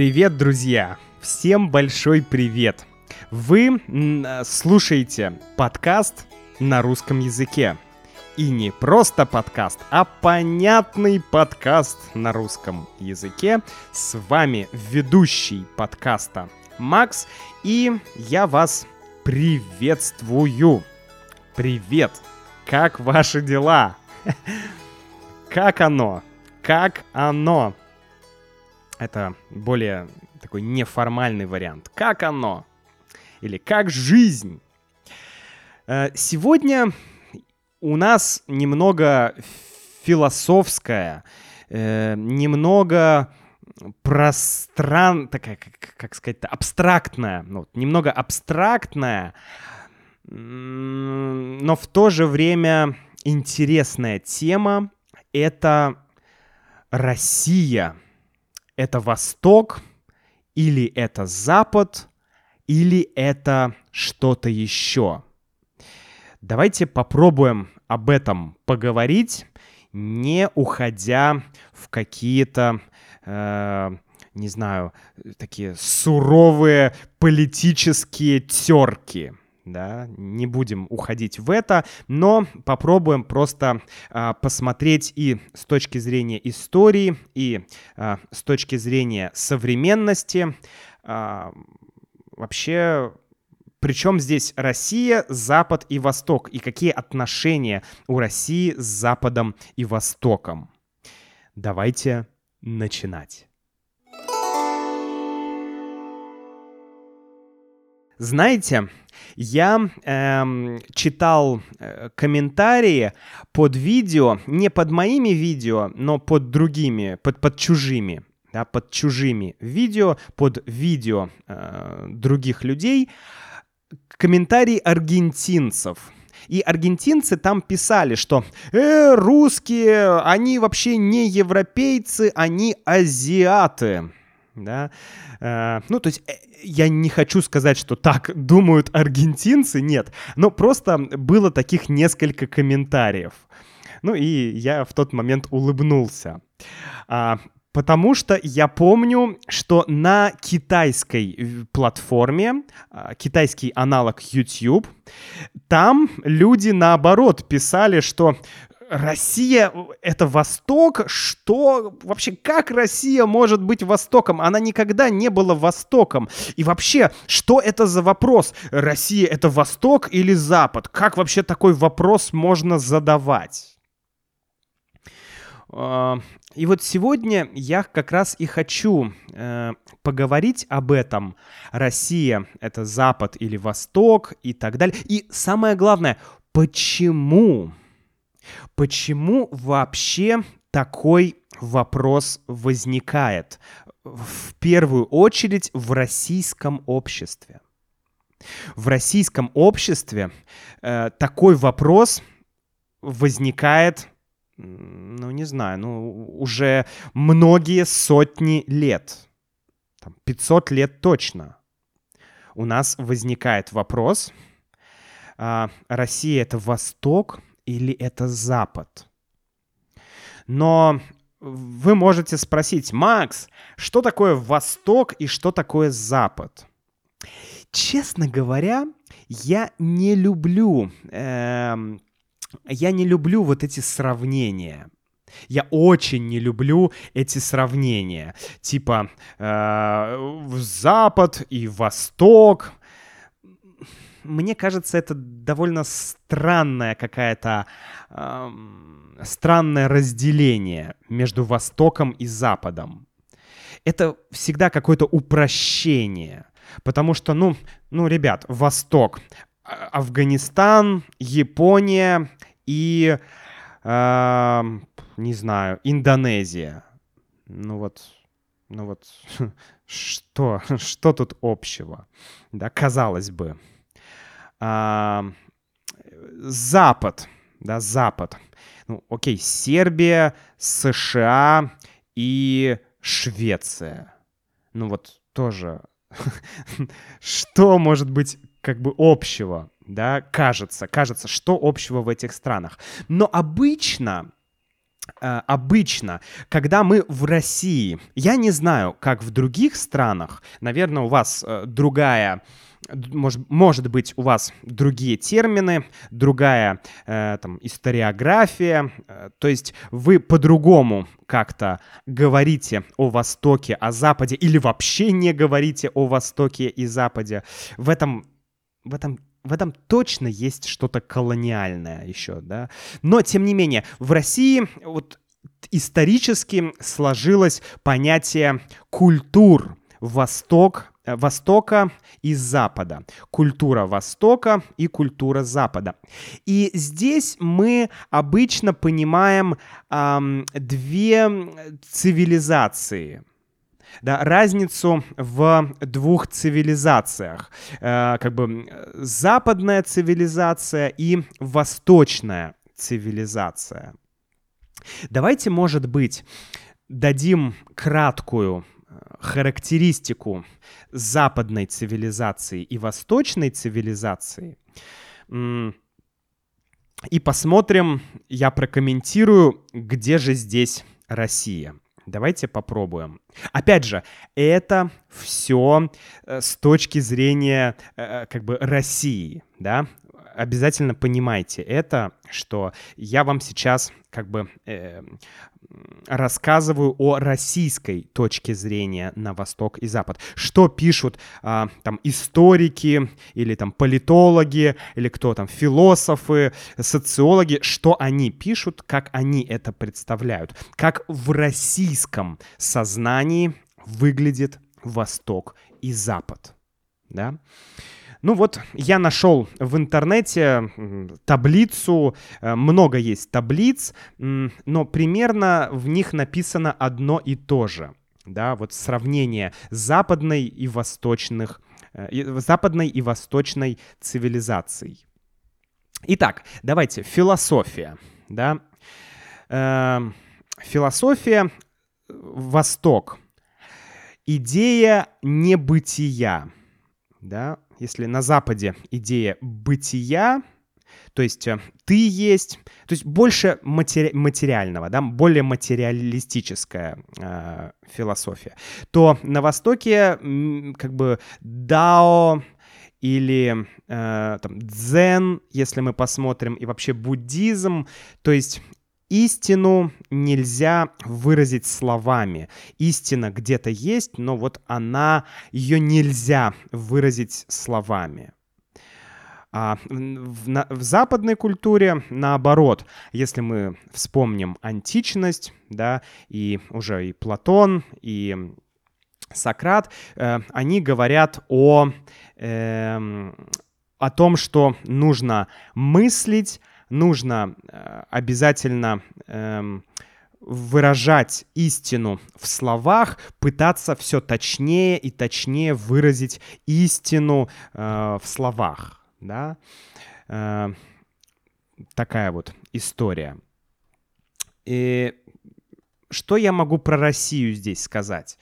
Привет, друзья! Всем большой привет! Вы м, слушаете подкаст на русском языке. И не просто подкаст, а понятный подкаст на русском языке. С вами ведущий подкаста Макс, и я вас приветствую. Привет! Как ваши дела? Как оно? Как оно? Это более такой неформальный вариант. Как оно? Или как жизнь? Э, сегодня у нас немного философская, э, немного простран... такая, как, сказать-то, абстрактная, ну, немного абстрактная, но в то же время интересная тема — это Россия. Это Восток или это Запад или это что-то еще. Давайте попробуем об этом поговорить, не уходя в какие-то, э, не знаю, такие суровые политические терки да, не будем уходить в это, но попробуем просто а, посмотреть и с точки зрения истории, и а, с точки зрения современности, а, вообще, причем здесь Россия, Запад и Восток, и какие отношения у России с Западом и Востоком. Давайте начинать. Знаете, я эм, читал э, комментарии под видео, не под моими видео, но под другими, под, под чужими, да, под чужими видео, под видео э, других людей, комментарии аргентинцев. И аргентинцы там писали, что э, русские, они вообще не европейцы, они азиаты. Да? Э, ну, то есть э, я не хочу сказать, что так думают аргентинцы, нет, но просто было таких несколько комментариев. Ну и я в тот момент улыбнулся. А, потому что я помню, что на китайской э, платформе, а, китайский аналог YouTube, там люди наоборот писали, что Россия — это Восток? Что? Вообще, как Россия может быть Востоком? Она никогда не была Востоком. И вообще, что это за вопрос? Россия — это Восток или Запад? Как вообще такой вопрос можно задавать? А, и вот сегодня я как раз и хочу э, поговорить об этом. Россия — это Запад или Восток и так далее. И самое главное, почему Почему вообще такой вопрос возникает? В первую очередь в российском обществе. В российском обществе э, такой вопрос возникает, ну не знаю, ну уже многие сотни лет. Там, 500 лет точно. У нас возникает вопрос, э, Россия это Восток или это Запад? Но вы можете спросить, Макс, что такое Восток и что такое Запад? Честно говоря, я не люблю, э, я не люблю вот эти сравнения. Я очень не люблю эти сравнения. Типа э, Запад и Восток мне кажется, это довольно странная какая-то э, странное разделение между Востоком и Западом. Это всегда какое-то упрощение, потому что, ну, ну, ребят, Восток, а, Афганистан, Япония и, э, не знаю, Индонезия. Ну вот, ну вот, что, что тут общего? Да, казалось бы а, Запад, да, Запад. Ну, окей, Сербия, США и Швеция. Ну вот тоже, что может быть как бы общего, да, кажется, кажется, что общего в этих странах. Но обычно обычно, когда мы в России, я не знаю, как в других странах, наверное, у вас э, другая может, может быть, у вас другие термины, другая э, там, историография, э, то есть вы по-другому как-то говорите о Востоке, о Западе, или вообще не говорите о Востоке и Западе. В этом, в этом в этом точно есть что-то колониальное еще, да. Но, тем не менее, в России вот исторически сложилось понятие культур. Восток, э, Востока и Запада. Культура Востока и культура Запада. И здесь мы обычно понимаем эм, две цивилизации да, разницу в двух цивилизациях. Э, как бы западная цивилизация и восточная цивилизация. Давайте, может быть, дадим краткую э, характеристику западной цивилизации и восточной цивилизации. И посмотрим, я прокомментирую, где же здесь Россия. Давайте попробуем. Опять же, это все э, с точки зрения э, как бы России, да? Обязательно понимайте это, что я вам сейчас как бы э, рассказываю о российской точке зрения на Восток и Запад. Что пишут а, там историки или там политологи или кто там философы, социологи, что они пишут, как они это представляют, как в российском сознании выглядит Восток и Запад, да? Ну вот, я нашел в интернете таблицу, э, много есть таблиц, но примерно в них написано одно и то же. Да, вот сравнение западной и восточных, э, западной и восточной цивилизаций. Итак, давайте, философия, да. Э, философия, Восток. Идея небытия, да, если на Западе идея бытия, то есть э, ты есть, то есть больше матери- материального, да, более материалистическая э, философия, то на Востоке как бы дао или э, там дзен, если мы посмотрим, и вообще буддизм, то есть истину нельзя выразить словами. Истина где-то есть, но вот она, ее нельзя выразить словами. А в, на, в западной культуре наоборот, если мы вспомним античность, да, и уже и Платон, и Сократ, э, они говорят о, э, о том, что нужно мыслить нужно э, обязательно эм, выражать истину в словах, пытаться все точнее и точнее выразить истину э, в словах, да, э, такая вот история. И что я могу про Россию здесь сказать?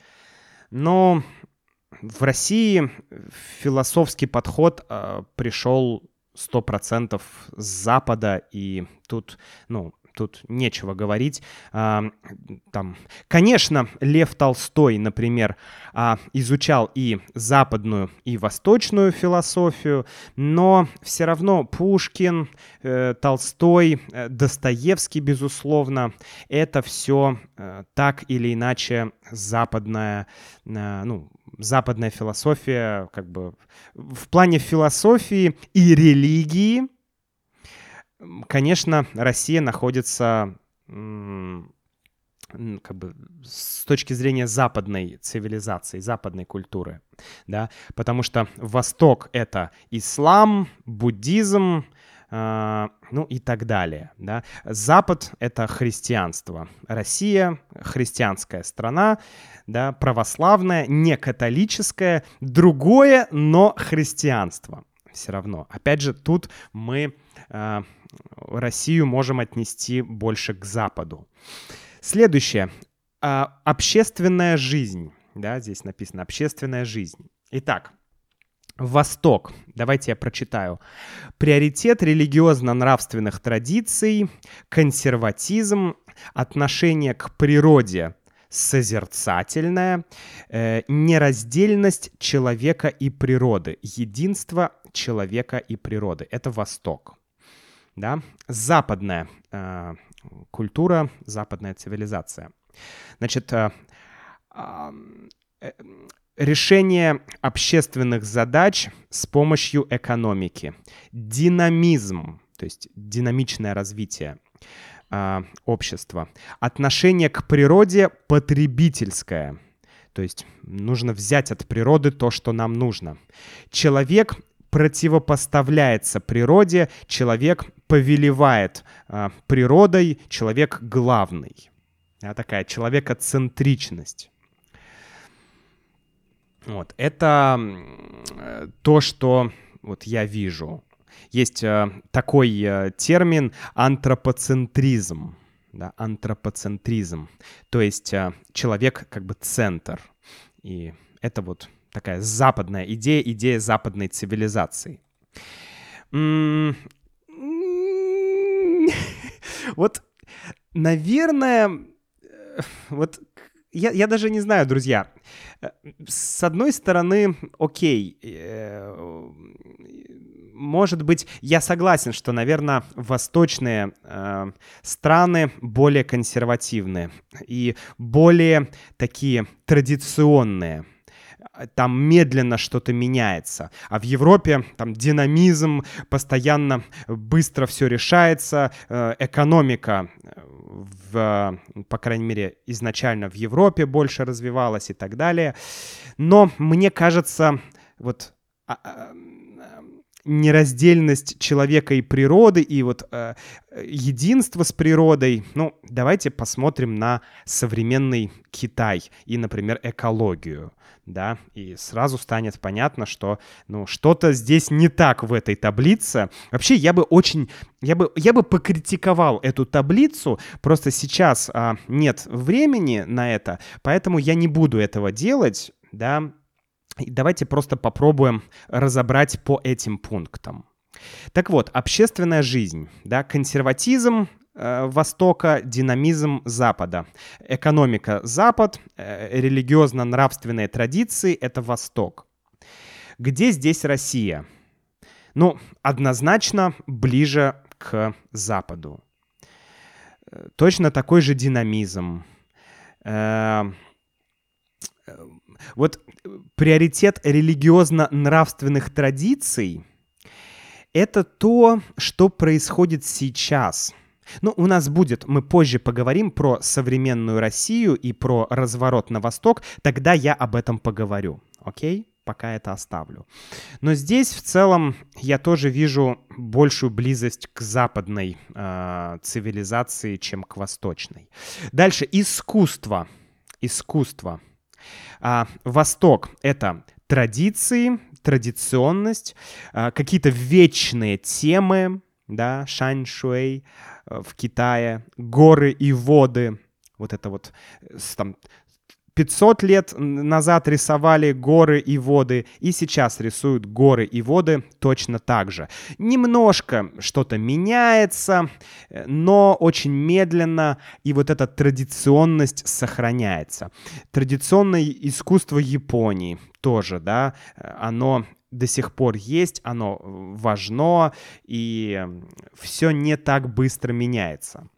Ну, в России философский подход э, пришел 100% с Запада, и тут, ну, тут нечего говорить. А, там, конечно, Лев Толстой, например, а, изучал и западную, и восточную философию, но все равно Пушкин, э, Толстой, э, Достоевский, безусловно, это все э, так или иначе западная, ну, западная философия, как бы в плане философии и религии, конечно, Россия находится как бы с точки зрения западной цивилизации, западной культуры, да, потому что Восток — это ислам, буддизм, ну и так далее. Да. Запад — это христианство. Россия — христианская страна, да, православная, не католическая, другое, но христианство все равно. Опять же, тут мы э, Россию можем отнести больше к Западу. Следующее. Э, общественная жизнь. Да, здесь написано общественная жизнь. Итак, Восток. Давайте я прочитаю. Приоритет религиозно-нравственных традиций, консерватизм, отношение к природе созерцательное, э, нераздельность человека и природы, единство человека и природы. Это Восток. Да? Западная э, культура, западная цивилизация. Значит, э, э, решение общественных задач с помощью экономики, динамизм, то есть динамичное развитие э, общества, отношение к природе потребительское, то есть нужно взять от природы то, что нам нужно. Человек противопоставляется природе, человек повелевает э, природой, человек главный. А такая человекоцентричность. Вот, это то, что вот я вижу. Есть э, такой э, термин антропоцентризм. Да, антропоцентризм. То есть э, человек как бы центр. И это вот такая западная идея, идея западной цивилизации. Вот, наверное, вот я, я даже не знаю, друзья. С одной стороны, окей, э, может быть, я согласен, что, наверное, восточные э, страны более консервативные и более такие традиционные там медленно что-то меняется. А в Европе там динамизм, постоянно быстро все решается, э, экономика в, по крайней мере, изначально в Европе больше развивалась и так далее. Но мне кажется, вот а, а, нераздельность человека и природы, и вот э, единство с природой. Ну, давайте посмотрим на современный Китай и, например, экологию, да, и сразу станет понятно, что, ну, что-то здесь не так в этой таблице. Вообще, я бы очень, я бы, я бы покритиковал эту таблицу, просто сейчас а, нет времени на это, поэтому я не буду этого делать, да, Давайте просто попробуем разобрать по этим пунктам. Так вот, общественная жизнь, да, консерватизм э, Востока, динамизм Запада. Экономика Запад, э, религиозно-нравственные традиции — это Восток. Где здесь Россия? Ну, однозначно ближе к Западу. Э, точно такой же динамизм. Э, вот приоритет религиозно-нравственных традиций — это то, что происходит сейчас. Ну, у нас будет, мы позже поговорим про современную Россию и про разворот на восток, тогда я об этом поговорю, окей? Пока это оставлю. Но здесь в целом я тоже вижу большую близость к западной э, цивилизации, чем к восточной. Дальше искусство. Искусство. А, Восток — это традиции, традиционность, а, какие-то вечные темы, да, шаньшуэй э, в Китае, горы и воды, вот это вот там 500 лет назад рисовали горы и воды, и сейчас рисуют горы и воды точно так же. Немножко что-то меняется, э, но очень медленно, и вот эта традиционность сохраняется. Традиционное искусство Японии тоже, да, э, оно до сих пор есть, оно важно, и все не так быстро меняется.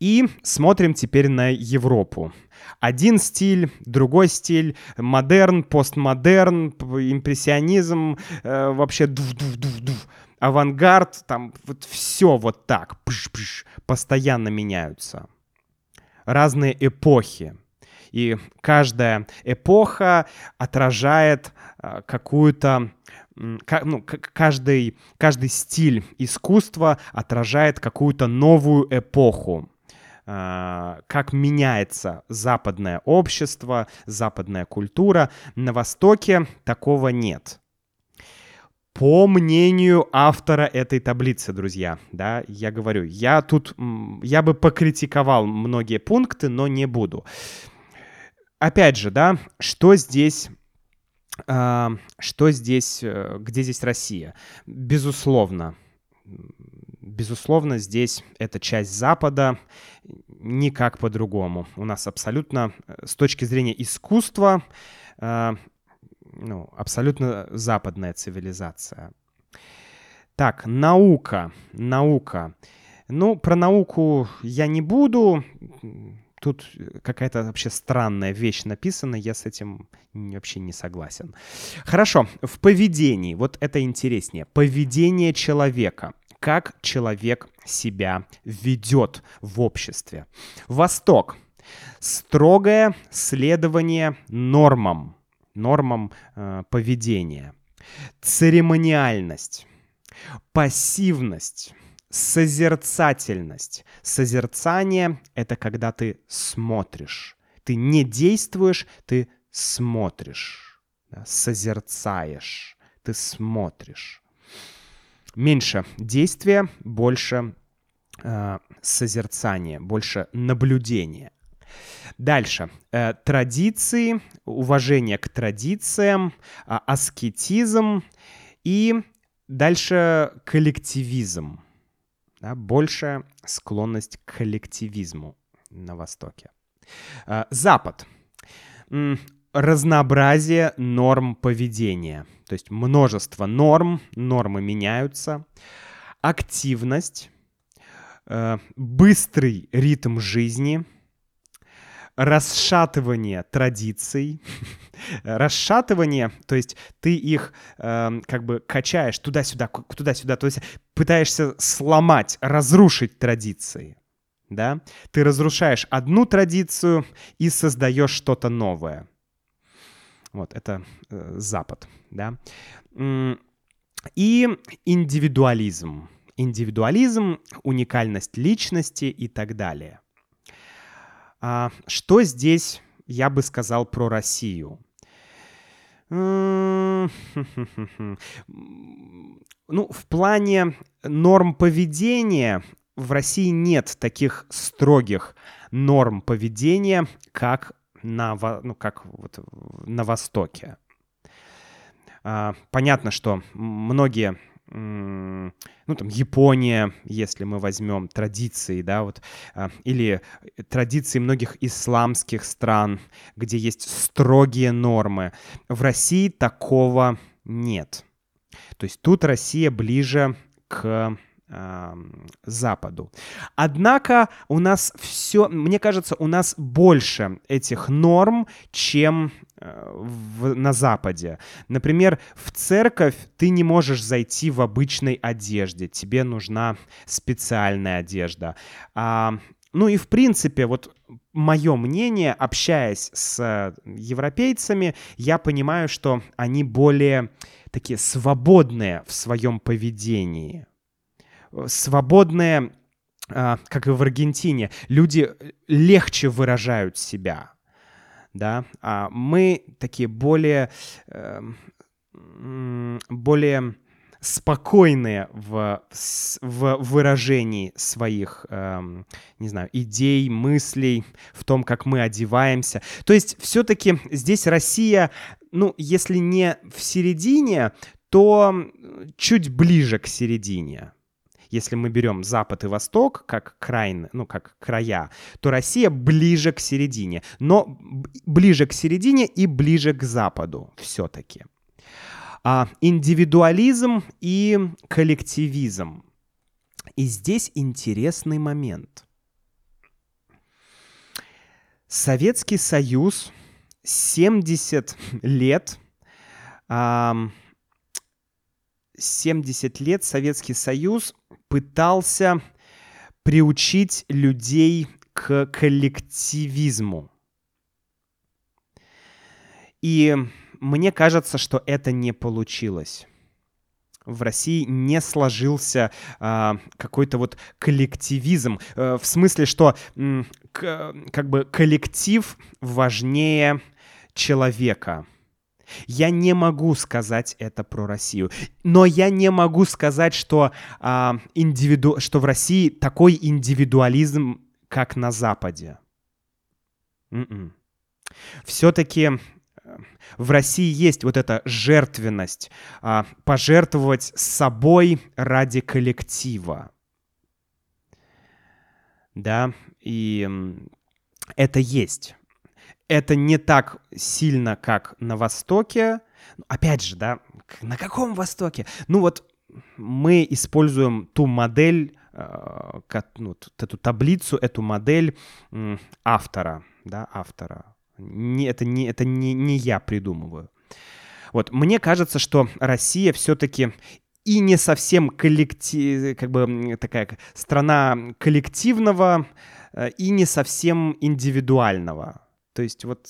И смотрим теперь на Европу. Один стиль, другой стиль, модерн, постмодерн, импрессионизм, э, вообще дув-дув-дув-дув, авангард, там вот все вот так, пш -пш, постоянно меняются. Разные эпохи. И каждая эпоха отражает э, какую-то ну, каждый, каждый стиль искусства отражает какую-то новую эпоху. А, как меняется западное общество, западная культура. На Востоке такого нет. По мнению автора этой таблицы, друзья, да, я говорю, я тут, я бы покритиковал многие пункты, но не буду. Опять же, да, что здесь что здесь, э, где здесь Россия? Безусловно, безусловно, здесь это часть Запада, никак по-другому. У нас абсолютно, э, с точки зрения искусства, э, ну, абсолютно западная цивилизация. Так, наука, наука. Ну, про науку я не буду. Тут какая-то вообще странная вещь написана, я с этим вообще не согласен. Хорошо, в поведении, вот это интереснее. Поведение человека. Как человек себя ведет в обществе. Восток. Строгое следование нормам, нормам э, поведения. Церемониальность. Пассивность созерцательность. Созерцание — это когда ты смотришь. Ты не действуешь, ты смотришь. Да? Созерцаешь. Ты смотришь. Меньше действия, больше э, созерцания, больше наблюдения. Дальше. Э, традиции, уважение к традициям, э, аскетизм и дальше коллективизм да, большая склонность к коллективизму на Востоке. А, Запад. Разнообразие норм поведения. То есть множество норм, нормы меняются. Активность, э, быстрый ритм жизни – расшатывание традиций, расшатывание, то есть ты их э, как бы качаешь туда-сюда, туда-сюда, то есть пытаешься сломать, разрушить традиции, да? Ты разрушаешь одну традицию и создаешь что-то новое. Вот, это э, Запад, да? И индивидуализм. Индивидуализм, уникальность личности и так далее – что здесь я бы сказал про Россию? Ну, в плане норм поведения в России нет таких строгих норм поведения, как на, ну, как вот на Востоке. А, понятно, что многие ну, там, Япония, если мы возьмем традиции, да, вот, а, или традиции многих исламских стран, где есть строгие нормы. В России такого нет. То есть тут Россия ближе к Западу. Однако у нас все, мне кажется, у нас больше этих норм, чем э, в, на Западе. Например, в церковь ты не можешь зайти в обычной одежде, тебе нужна специальная одежда. А, ну и в принципе, вот мое мнение, общаясь с европейцами, я понимаю, что они более такие свободные в своем поведении свободные, а, как и в Аргентине, люди легче выражают себя, да, а мы такие более, эм, более спокойные в, в выражении своих, эм, не знаю, идей, мыслей, в том, как мы одеваемся. То есть все-таки здесь Россия, ну, если не в середине, то чуть ближе к середине если мы берем Запад и Восток как край, ну, как края, то Россия ближе к середине, но ближе к середине и ближе к Западу все-таки. А, индивидуализм и коллективизм. И здесь интересный момент. Советский Союз 70 лет 70 лет Советский Союз пытался приучить людей к коллективизму. И мне кажется, что это не получилось. В России не сложился э, какой-то вот коллективизм. Э, в смысле, что как бы коллектив важнее человека. Я не могу сказать это про Россию. Но я не могу сказать, что, а, индивиду... что в России такой индивидуализм, как на Западе. М-м. Все-таки э, в России есть вот эта жертвенность, а, пожертвовать собой ради коллектива. да, и это есть. Это не так сильно, как на Востоке. Опять же, да, на каком Востоке? Ну вот мы используем ту модель, э, ну, эту таблицу, эту модель автора, да, автора. Не, это не, это не, не я придумываю. Вот, мне кажется, что Россия все-таки и не совсем коллектив, как бы такая страна коллективного, э, и не совсем индивидуального. То есть вот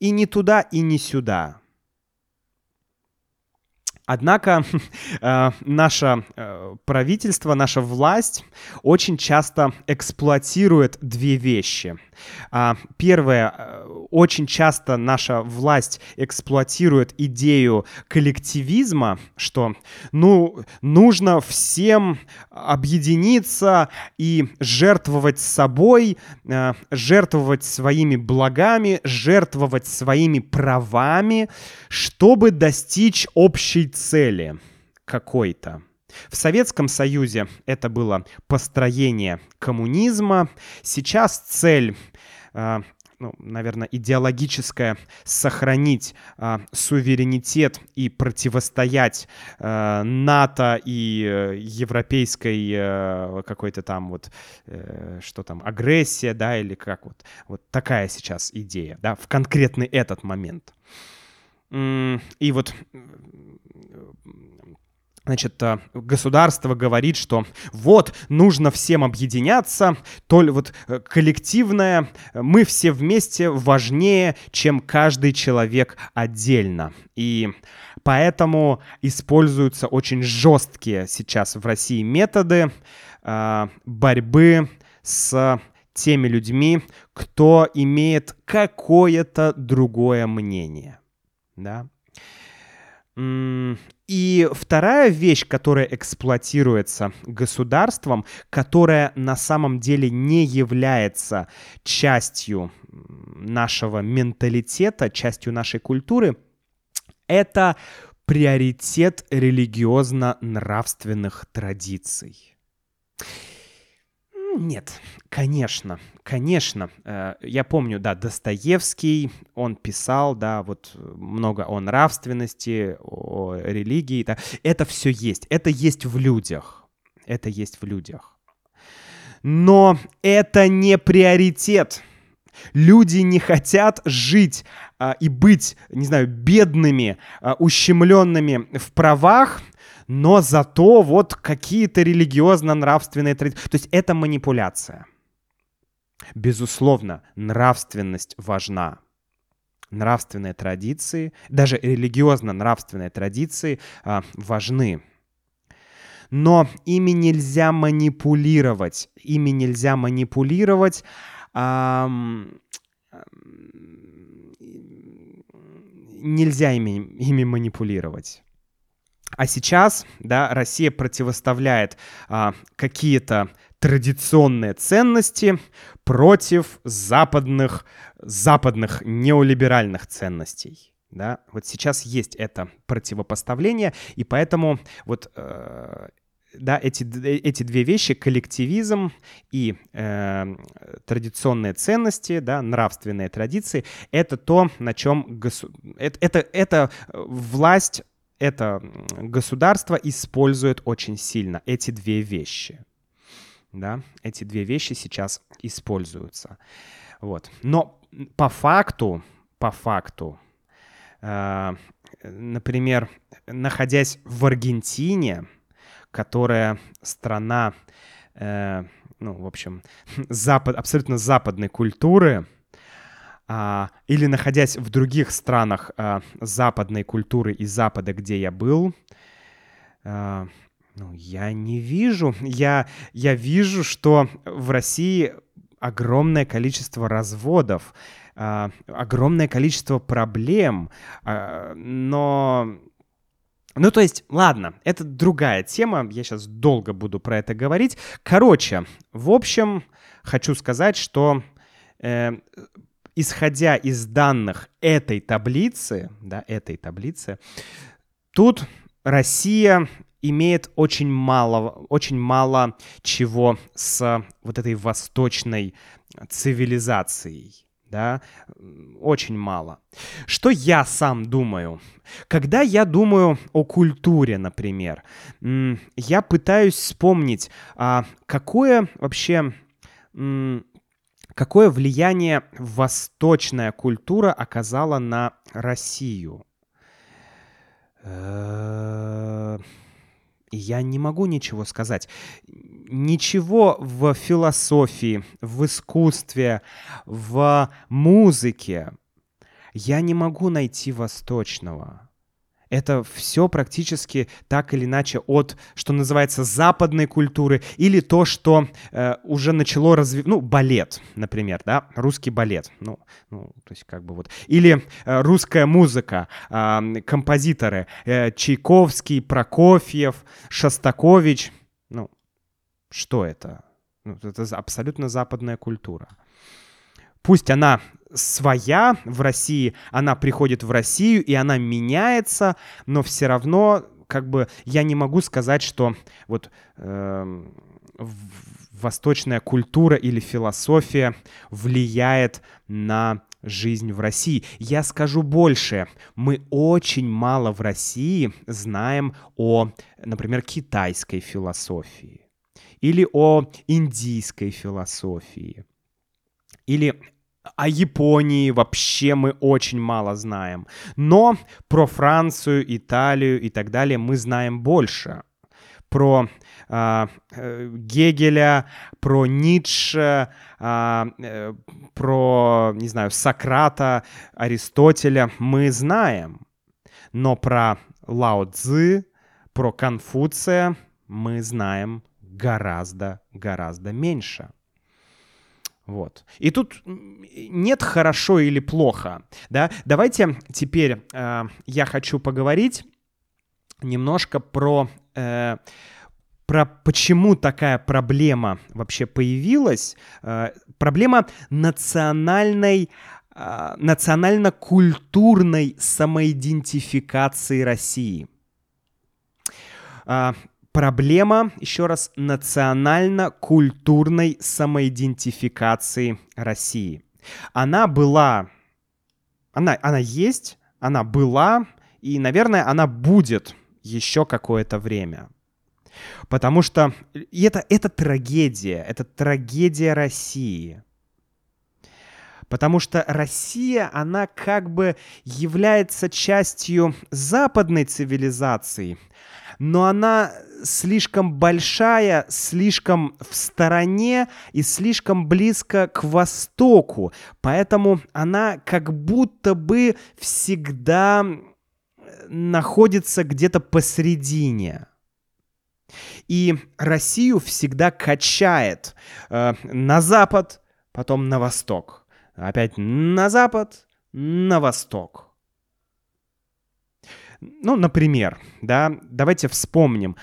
и не туда, и не сюда. Однако э, наше э, правительство, наша власть очень часто эксплуатирует две вещи. А, первое, э, очень часто наша власть эксплуатирует идею коллективизма, что ну, нужно всем объединиться и жертвовать собой, жертвовать своими благами, жертвовать своими правами, чтобы достичь общей цели какой-то. В Советском Союзе это было построение коммунизма. Сейчас цель а, ну, наверное, идеологическая сохранить э, суверенитет и противостоять э, НАТО и э, европейской э, какой-то там вот, э, что там, агрессия, да, или как вот, вот такая сейчас идея, да, в конкретный этот момент. И вот Значит, э, государство говорит, что вот, нужно всем объединяться, то ли вот э, коллективное, мы все вместе важнее, чем каждый человек отдельно. И поэтому используются очень жесткие сейчас в России методы э, борьбы с теми людьми, кто имеет какое-то другое мнение. Да? И вторая вещь, которая эксплуатируется государством, которая на самом деле не является частью нашего менталитета, частью нашей культуры, это приоритет религиозно-нравственных традиций. Нет, конечно, конечно. Э, я помню, да, Достоевский, он писал, да, вот много о нравственности, о религии. Да. Это все есть, это есть в людях. Это есть в людях. Но это не приоритет. Люди не хотят жить а, и быть, не знаю, бедными, а, ущемленными в правах, но зато вот какие-то религиозно-нравственные традиции. То есть это манипуляция. Безусловно, нравственность важна. Нравственные традиции, даже религиозно-нравственные традиции а, важны. Но ими нельзя манипулировать. Ими нельзя манипулировать. А, нельзя ими, ими манипулировать. А сейчас, да, Россия противоставляет а, какие-то традиционные ценности против западных, западных неолиберальных ценностей. Да? Вот сейчас есть это противопоставление, и поэтому вот э, да, эти, эти две вещи, коллективизм и э, традиционные ценности, да, нравственные традиции, это то, на чем госу... это, это, это власть это государство использует очень сильно эти две вещи. Да, эти две вещи сейчас используются. Вот. Но по факту, по факту, э, например, находясь в Аргентине, которая страна, э, ну, в общем, запад, абсолютно западной культуры, или находясь в других странах а, западной культуры и Запада, где я был, а, ну, я не вижу. Я, я вижу, что в России огромное количество разводов, а, огромное количество проблем, а, но... Ну, то есть, ладно, это другая тема, я сейчас долго буду про это говорить. Короче, в общем, хочу сказать, что э, исходя из данных этой таблицы, да, этой таблицы, тут Россия имеет очень мало, очень мало чего с вот этой восточной цивилизацией. Да, очень мало. Что я сам думаю? Когда я думаю о культуре, например, я пытаюсь вспомнить, а какое вообще какое влияние восточная культура оказала на Россию. Э, я не могу ничего сказать. Ничего в философии, в искусстве, в музыке я не могу найти восточного. Это все практически так или иначе от, что называется, западной культуры или то, что э, уже начало развиваться, ну, балет, например, да, русский балет, ну, ну, то есть как бы вот, или э, русская музыка, э, композиторы, э, Чайковский, Прокофьев, Шостакович, ну, что это? Ну, это абсолютно западная культура. Пусть она своя в России, она приходит в Россию, и она меняется, но все равно как бы я не могу сказать, что вот э, восточная культура или философия влияет на жизнь в России. Я скажу больше. Мы очень мало в России знаем о, например, китайской философии или о индийской философии или о Японии вообще мы очень мало знаем. Но про Францию, Италию и так далее мы знаем больше. Про э, Гегеля, про Ницше, э, э, про, не знаю, Сократа, Аристотеля мы знаем. Но про Лао Цзы, про Конфуция мы знаем гораздо-гораздо меньше. Вот. И тут нет хорошо или плохо, да. Давайте теперь э, я хочу поговорить немножко про э, про почему такая проблема вообще появилась. Э, проблема национальной э, национально-культурной самоидентификации России. Проблема, еще раз, национально-культурной самоидентификации России. Она была, она, она есть, она была, и, наверное, она будет еще какое-то время. Потому что и это, это трагедия, это трагедия России. Потому что Россия, она как бы является частью западной цивилизации – но она слишком большая, слишком в стороне и слишком близко к востоку. Поэтому она как будто бы всегда находится где-то посередине. И Россию всегда качает э, на запад, потом на восток. Опять на запад, на восток. Ну, например, да, давайте вспомним.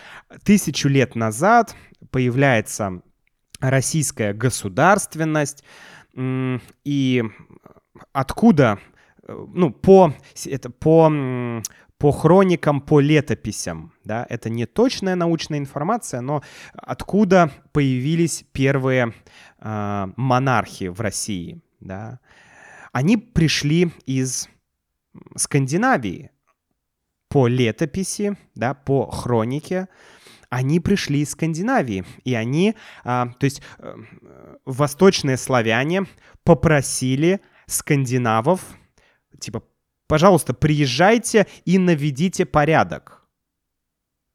Тысячу лет назад появляется российская государственность, и откуда, э, ну, по, это, по, по хроникам, по летописям, да, это не точная научная информация, но откуда появились первые э, монархи в России, да, они пришли из Скандинавии, по летописи, да, по хронике, они пришли из Скандинавии, и они, а, то есть э, восточные славяне попросили скандинавов, типа, пожалуйста, приезжайте и наведите порядок.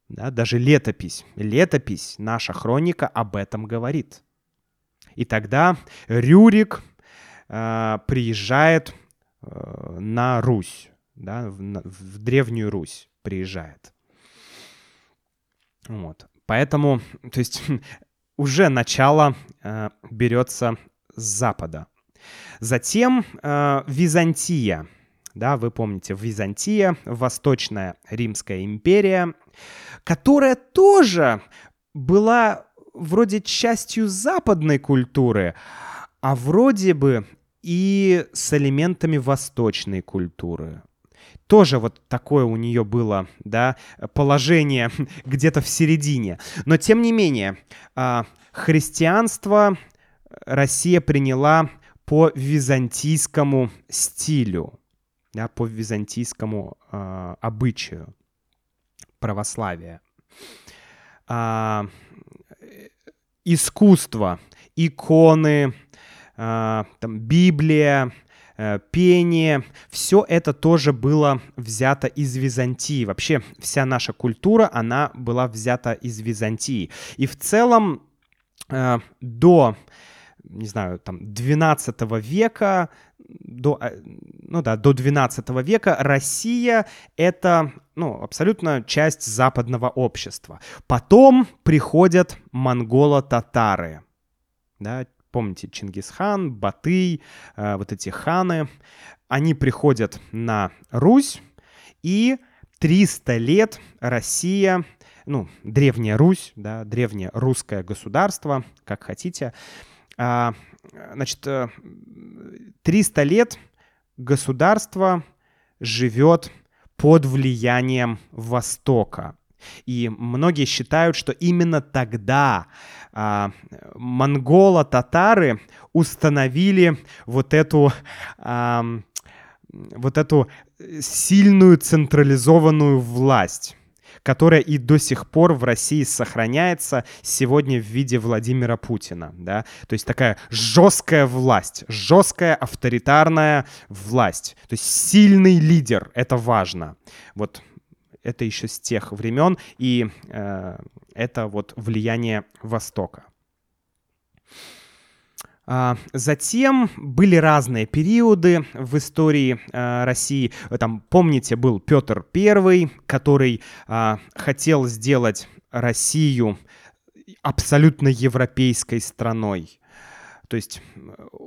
Да, даже летопись, летопись, наша хроника об этом говорит. И тогда Рюрик э, приезжает э, на Русь да, в, в Древнюю Русь приезжает. Вот. Поэтому, то есть, уже начало э, берется с запада. Затем э, Византия. Да, вы помните, Византия, Восточная Римская империя, которая тоже была вроде частью западной культуры, а вроде бы и с элементами восточной культуры. Тоже вот такое у нее было, да, положение где-то в середине. Но тем не менее, а, христианство Россия приняла по византийскому стилю, да, по византийскому э, обычаю православия. А, искусство, иконы, а, там, Библия, пение, все это тоже было взято из Византии. Вообще вся наша культура, она была взята из Византии. И в целом а, до не знаю, там, 12 века, до, э, ну да, до 12 века Россия — это, ну, абсолютно часть западного общества. Потом приходят монголо-татары, да, помните, Чингисхан, Батый, э, вот эти ханы, они приходят на Русь, и 300 лет Россия ну, Древняя Русь, да, древнее русское государство, как хотите, а, значит, 300 э, лет государство живет под влиянием Востока. И многие считают, что именно тогда а, монголо-татары установили вот эту, а, вот эту сильную централизованную власть которая и до сих пор в России сохраняется сегодня в виде Владимира Путина, да, то есть такая жесткая власть, жесткая авторитарная власть, то есть сильный лидер, это важно. Вот это еще с тех времен, и э, это вот влияние Востока. А, затем были разные периоды в истории э, России. Там, помните, был Петр I, который а, хотел сделать Россию абсолютно европейской страной. То есть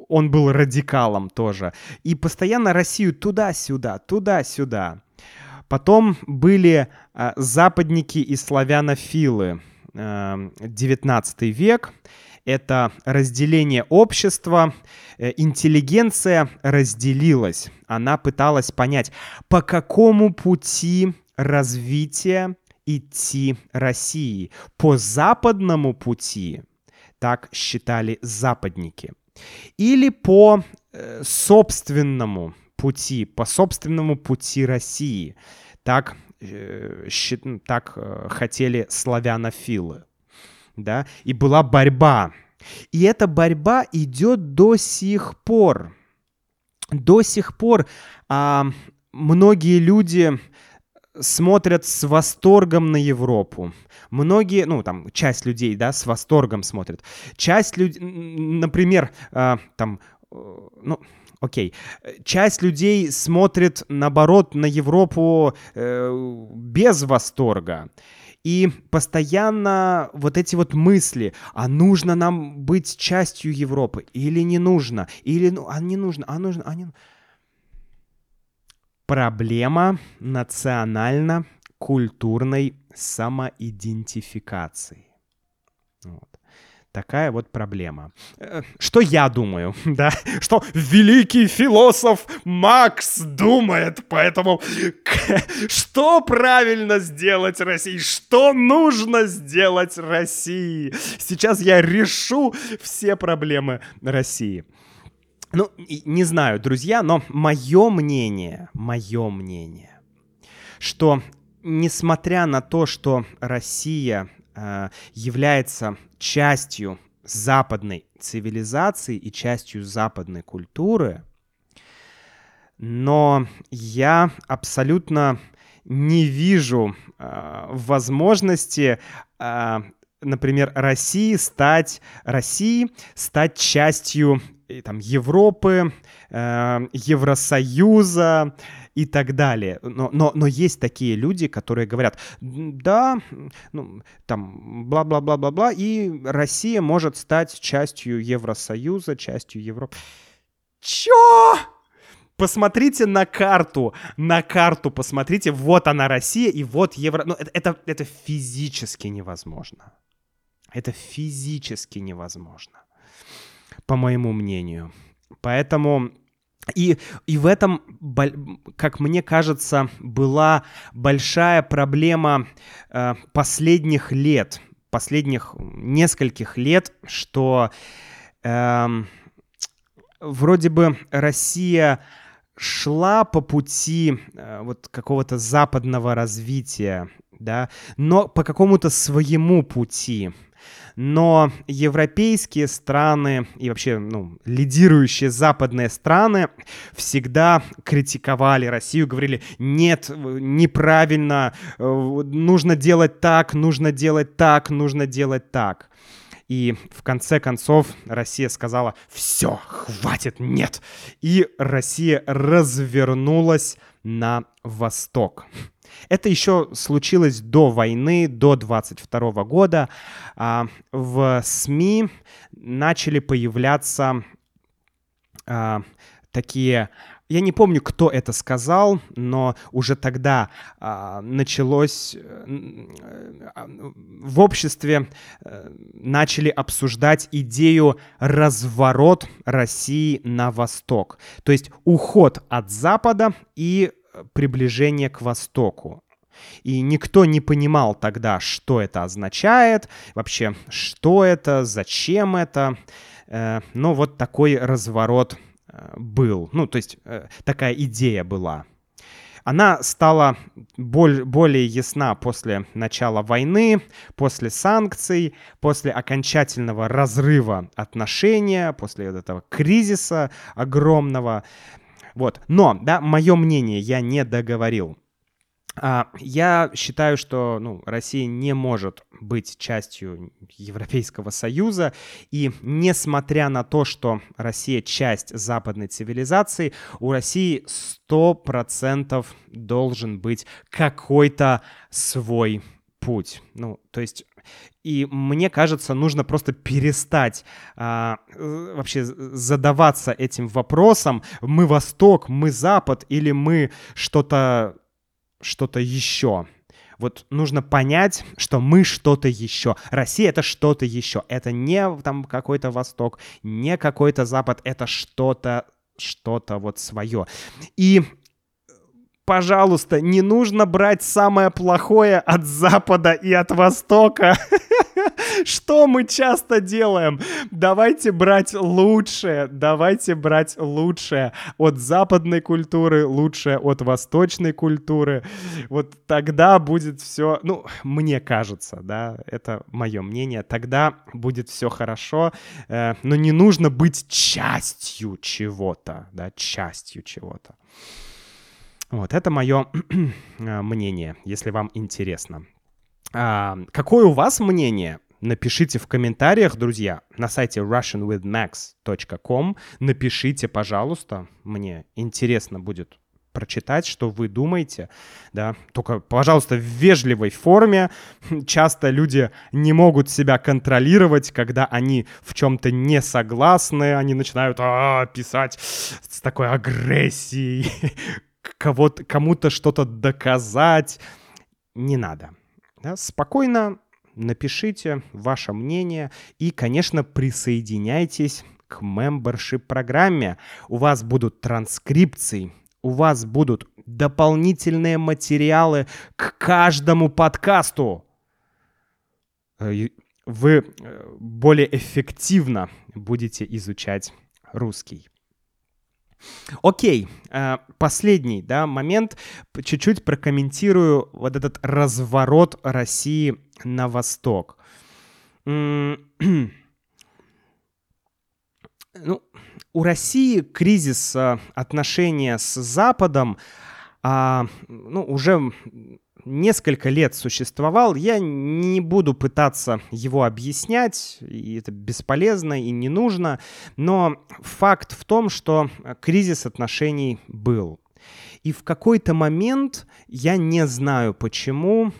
он был радикалом тоже. И постоянно Россию туда-сюда, туда-сюда. Потом были а, западники и славянофилы, 19 век это разделение общества. Э, интеллигенция разделилась. Она пыталась понять, по какому пути развития идти России. По западному пути, так считали западники, или по э, собственному пути, по собственному пути России. Так, э, так э, хотели славянофилы да, и была борьба. И эта борьба идет до сих пор. До сих пор а, многие люди смотрят с восторгом на Европу. Многие, ну, там, часть людей, да, с восторгом смотрят. Часть людей, например, э, там, э, ну, окей, часть людей смотрит, наоборот, на Европу э, без восторга. И постоянно вот эти вот мысли, а нужно нам быть частью Европы или не нужно, или ну, а не нужно, а нужно, а не Проблема национально-культурной самоидентификации. Вот. Такая вот проблема. Э, что я думаю, да? Что великий философ Макс думает, поэтому что правильно сделать России? Что нужно сделать России? Сейчас я решу все проблемы России. Ну, не знаю, друзья, но мое мнение, мое мнение, что несмотря на то, что Россия является частью западной цивилизации и частью западной культуры, но я абсолютно не вижу э, возможности, э, например, России стать России стать частью э, там Европы, э, Евросоюза, и так далее. Но, но, но есть такие люди, которые говорят, да, ну, там, бла-бла-бла-бла-бла, и Россия может стать частью Евросоюза, частью Европы. Чё? Посмотрите на карту, на карту посмотрите, вот она Россия, и вот Евро... Ну, это, это, это физически невозможно. Это физически невозможно, по моему мнению. Поэтому И, и в этом, как мне кажется, была большая проблема э, последних лет, последних нескольких лет, что э, вроде бы Россия шла по пути э, вот какого-то западного развития, да, но по какому-то своему пути. Но европейские страны и вообще ну, лидирующие западные страны всегда критиковали Россию, говорили, нет, неправильно, э, нужно делать так, нужно делать так, нужно делать так. И в конце концов Россия сказала, все, хватит, нет. И Россия развернулась на восток. Это еще случилось до войны, до 22 года. А, в СМИ начали появляться а, такие я не помню, кто это сказал, но уже тогда а, началось э, в обществе а, начали обсуждать идею разворот России на восток, то есть уход от Запада и приближение к Востоку. И никто не понимал тогда, что это означает, вообще, что это, зачем это. Э, но вот такой разворот э, был. Ну, то есть э, такая идея была. Она стала более ясна после начала войны, после санкций, после окончательного разрыва отношения, после вот этого кризиса огромного. Вот. Но, да, мое мнение я не договорил. А, я считаю, что ну, Россия не может быть частью Европейского Союза, и несмотря на то, что Россия часть западной цивилизации, у России 100% должен быть какой-то свой путь. Ну, то есть и мне кажется, нужно просто перестать а, вообще задаваться этим вопросом, мы Восток, мы Запад или мы что-то что-то еще. Вот нужно понять, что мы что-то еще. Россия — это что-то еще. Это не там какой-то Восток, не какой-то Запад, это что-то что-то вот свое. И пожалуйста, не нужно брать самое плохое от Запада и от Востока. Что мы часто делаем? Давайте брать лучшее, давайте брать лучшее от западной культуры, лучшее от восточной культуры. Вот тогда будет все, ну, мне кажется, да, это мое мнение, тогда будет все хорошо, э, но не нужно быть частью чего-то, да, частью чего-то. Вот, это мое э, мнение, если вам интересно. А, какое у вас мнение? Напишите в комментариях, друзья, на сайте russianwithmax.com. Напишите, пожалуйста, мне интересно будет прочитать, что вы думаете, да, только, пожалуйста, в вежливой форме. Часто люди не могут себя контролировать, когда они в чем-то не согласны, они начинают а, писать с такой агрессией, кого-то, кому-то что-то доказать. Не надо. Да? Спокойно напишите ваше мнение и, конечно, присоединяйтесь к membership программе. У вас будут транскрипции, у вас будут дополнительные материалы к каждому подкасту. Э, вы э, более эффективно будете изучать русский. Окей, э, последний да, момент. Чуть-чуть прокомментирую вот этот разворот России на восток. Ну, у России кризис э, отношения с Западом а, ну, уже несколько лет существовал. Я не буду пытаться его объяснять, и это бесполезно и не нужно, но факт в том, что кризис отношений был. И в какой-то момент, я не знаю почему,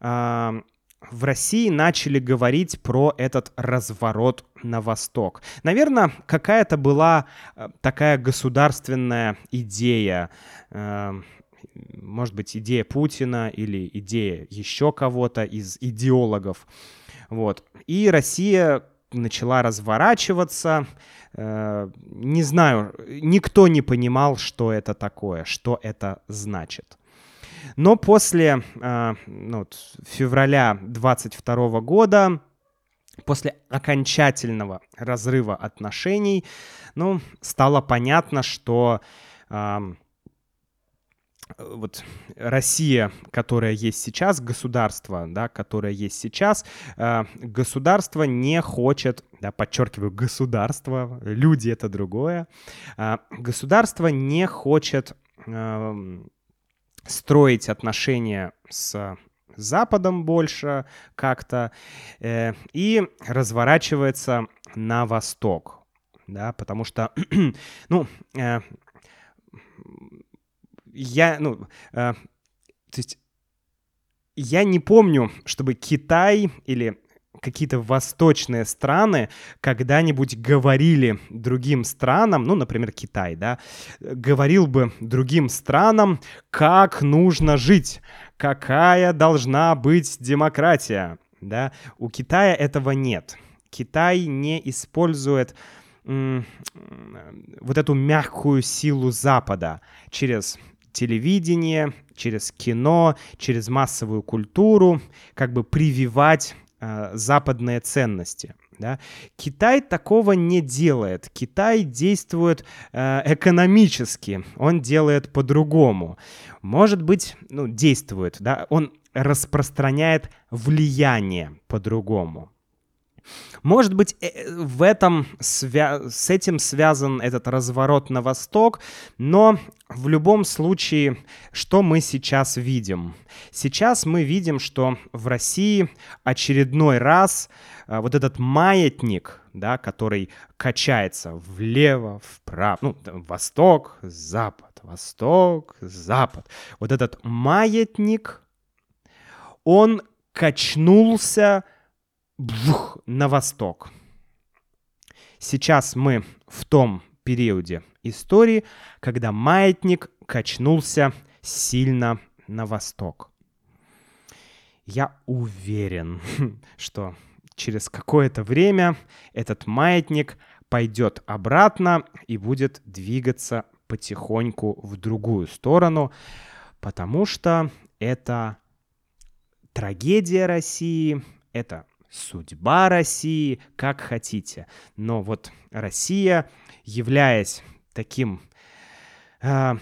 а, в России начали говорить про этот разворот на восток. Наверное, какая-то была э, такая государственная идея, э, может быть, идея Путина или идея еще кого-то из идеологов. Вот. И Россия начала разворачиваться. Э, не знаю, никто не понимал, что это такое, что это значит. Но после э, ну, февраля 22 года, после окончательного разрыва отношений, ну, стало понятно, что вот Россия, которая есть сейчас, государство, да, которое есть сейчас, э, государство не хочет, да, подчеркиваю, государство, люди это другое, э, государство не хочет э, строить отношения с Западом больше как-то э, и разворачивается на восток, да, потому что, ну, я, ну, э, то есть я не помню, чтобы Китай или какие-то восточные страны когда-нибудь говорили другим странам, ну, например, Китай, да, говорил бы другим странам, как нужно жить, какая должна быть демократия, да. У Китая этого нет. Китай не использует вот эту мягкую силу Запада через телевидение, через кино, через массовую культуру, как бы прививать э, западные ценности. Да? Китай такого не делает. Китай действует э, экономически, он делает по-другому. Может быть, ну, действует, да? он распространяет влияние по-другому. Может быть, э, в этом с этим связан этот разворот на восток, но в любом случае, что мы сейчас видим? Сейчас мы видим, что в России очередной раз а, вот этот маятник, да, который качается влево, вправо, ну, восток, запад, восток, запад. Вот этот маятник, он качнулся бух, на восток. Сейчас мы в том периоде истории, когда маятник качнулся сильно на восток. Я уверен, что через какое-то время этот маятник пойдет обратно и будет двигаться потихоньку в другую сторону, потому что это трагедия России, это судьба России, как хотите. Но вот Россия, являясь таким э,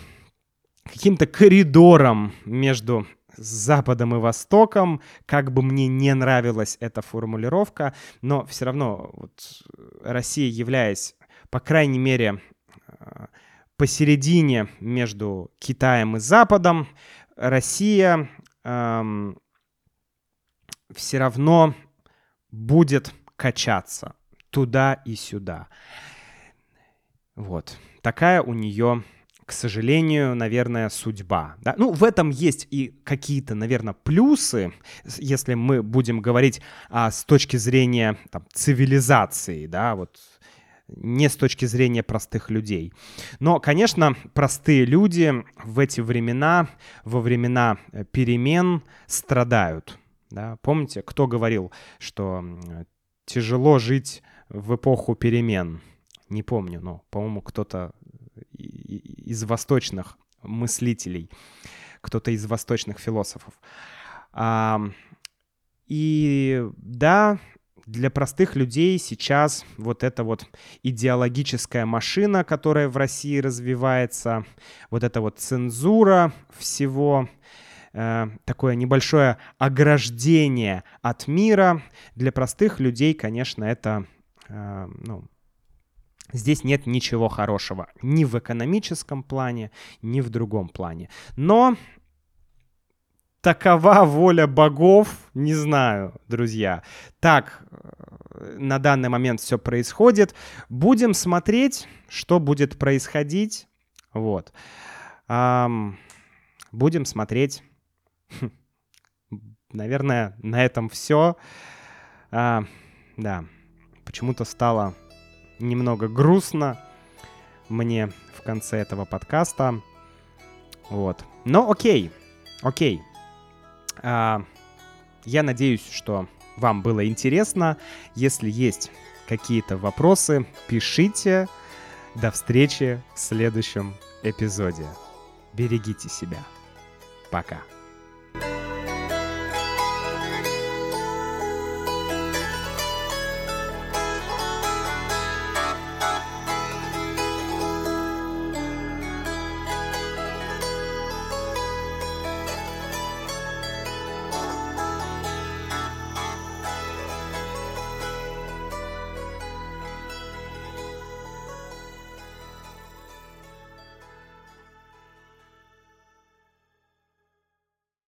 каким-то коридором между Западом и Востоком, как бы мне не нравилась эта формулировка, но все равно вот Россия, являясь, по крайней мере, э, посередине между Китаем и Западом, Россия эм, все равно будет качаться туда и сюда. Вот. Такая у нее, к сожалению, наверное, судьба. Да? Ну, в этом есть и какие-то, наверное, плюсы, если мы будем говорить а, с точки зрения там, цивилизации, да, вот не с точки зрения простых людей. Но, конечно, простые люди в эти времена, во времена э, перемен страдают. Да? Помните, кто говорил, что тяжело жить в эпоху перемен? Не помню, но, по-моему, кто-то из восточных мыслителей, кто-то из восточных философов. А, и да, для простых людей сейчас вот эта вот идеологическая машина, которая в России развивается, вот эта вот цензура всего, э, такое небольшое ограждение от мира. Для простых людей, конечно, это, э, ну, здесь нет ничего хорошего ни в экономическом плане, ни в другом плане. Но такова воля богов, не знаю, друзья. Так э, на данный момент все происходит. Будем смотреть, что будет происходить. Вот. Um, будем смотреть. Наверное, на этом все. А, да, почему-то стало немного грустно мне в конце этого подкаста. Вот. Но окей, окей. А, я надеюсь, что вам было интересно. Если есть какие-то вопросы, пишите. До встречи в следующем эпизоде. Берегите себя. Пока.